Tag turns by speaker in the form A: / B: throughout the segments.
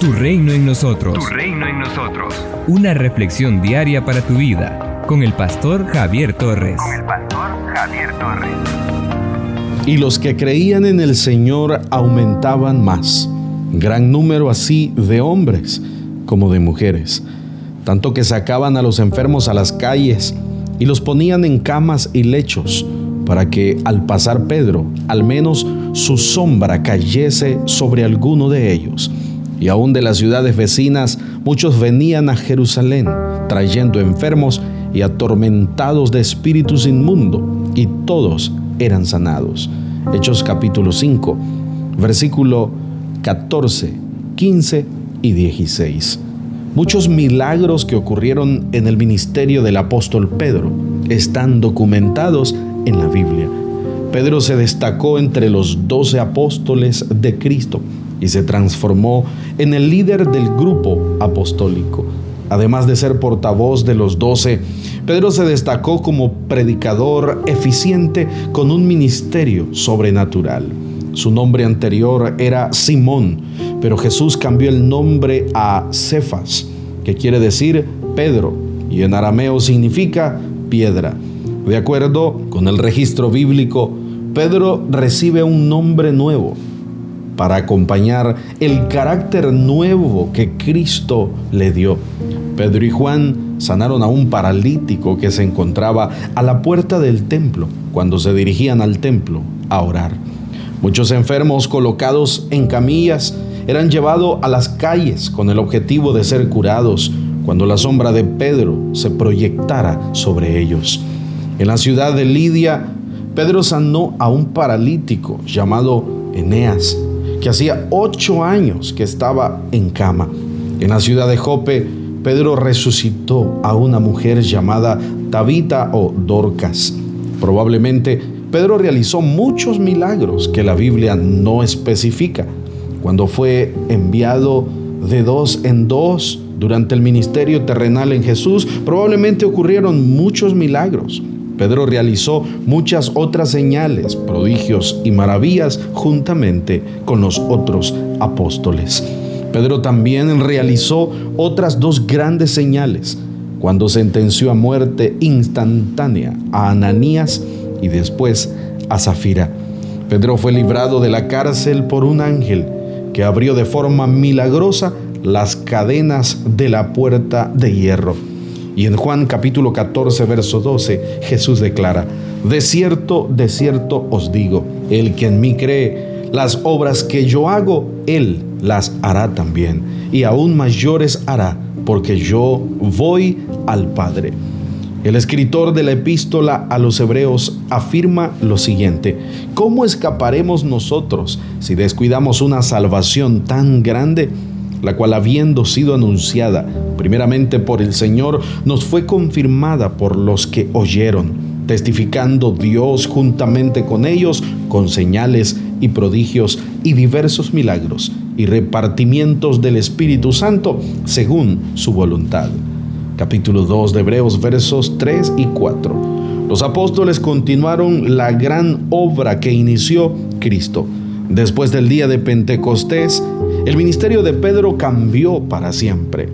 A: Tu reino en nosotros.
B: Tu reino en nosotros.
A: Una reflexión diaria para tu vida con el pastor Javier Torres.
B: Con el pastor Javier Torres.
C: Y los que creían en el Señor aumentaban más, gran número así de hombres como de mujeres, tanto que sacaban a los enfermos a las calles y los ponían en camas y lechos, para que al pasar Pedro, al menos su sombra cayese sobre alguno de ellos. Y aún de las ciudades vecinas muchos venían a Jerusalén, trayendo enfermos y atormentados de espíritus inmundos, y todos eran sanados. Hechos capítulo 5, versículo 14, 15 y 16. Muchos milagros que ocurrieron en el ministerio del apóstol Pedro están documentados en la Biblia. Pedro se destacó entre los doce apóstoles de Cristo y se transformó en el líder del grupo apostólico. Además de ser portavoz de los doce, Pedro se destacó como predicador eficiente con un ministerio sobrenatural. Su nombre anterior era Simón, pero Jesús cambió el nombre a Cefas, que quiere decir Pedro, y en arameo significa piedra. De acuerdo con el registro bíblico, Pedro recibe un nombre nuevo para acompañar el carácter nuevo que Cristo le dio. Pedro y Juan sanaron a un paralítico que se encontraba a la puerta del templo cuando se dirigían al templo a orar. Muchos enfermos colocados en camillas eran llevados a las calles con el objetivo de ser curados cuando la sombra de Pedro se proyectara sobre ellos. En la ciudad de Lidia, Pedro sanó a un paralítico llamado Eneas, que hacía ocho años que estaba en cama. En la ciudad de Jope, Pedro resucitó a una mujer llamada Tabita o Dorcas. Probablemente Pedro realizó muchos milagros que la Biblia no especifica. Cuando fue enviado de dos en dos durante el ministerio terrenal en Jesús, probablemente ocurrieron muchos milagros. Pedro realizó muchas otras señales, prodigios y maravillas juntamente con los otros apóstoles. Pedro también realizó otras dos grandes señales cuando sentenció a muerte instantánea a Ananías y después a Zafira. Pedro fue librado de la cárcel por un ángel que abrió de forma milagrosa las cadenas de la puerta de hierro. Y en Juan capítulo 14, verso 12, Jesús declara, De cierto, de cierto os digo, el que en mí cree, las obras que yo hago, él las hará también, y aún mayores hará, porque yo voy al Padre. El escritor de la epístola a los hebreos afirma lo siguiente, ¿cómo escaparemos nosotros si descuidamos una salvación tan grande? La cual habiendo sido anunciada primeramente por el Señor, nos fue confirmada por los que oyeron, testificando Dios juntamente con ellos con señales y prodigios y diversos milagros y repartimientos del Espíritu Santo según su voluntad. Capítulo 2 de Hebreos versos 3 y 4. Los apóstoles continuaron la gran obra que inició Cristo. Después del día de Pentecostés, el ministerio de Pedro cambió para siempre.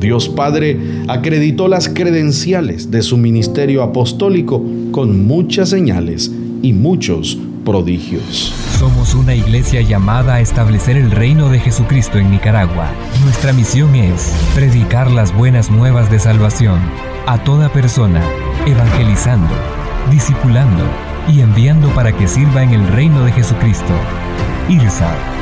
C: Dios Padre acreditó las credenciales de su ministerio apostólico con muchas señales y muchos prodigios.
A: Somos una iglesia llamada a establecer el reino de Jesucristo en Nicaragua. Nuestra misión es predicar las buenas nuevas de salvación a toda persona, evangelizando, discipulando y enviando para que sirva en el reino de Jesucristo. IRSA,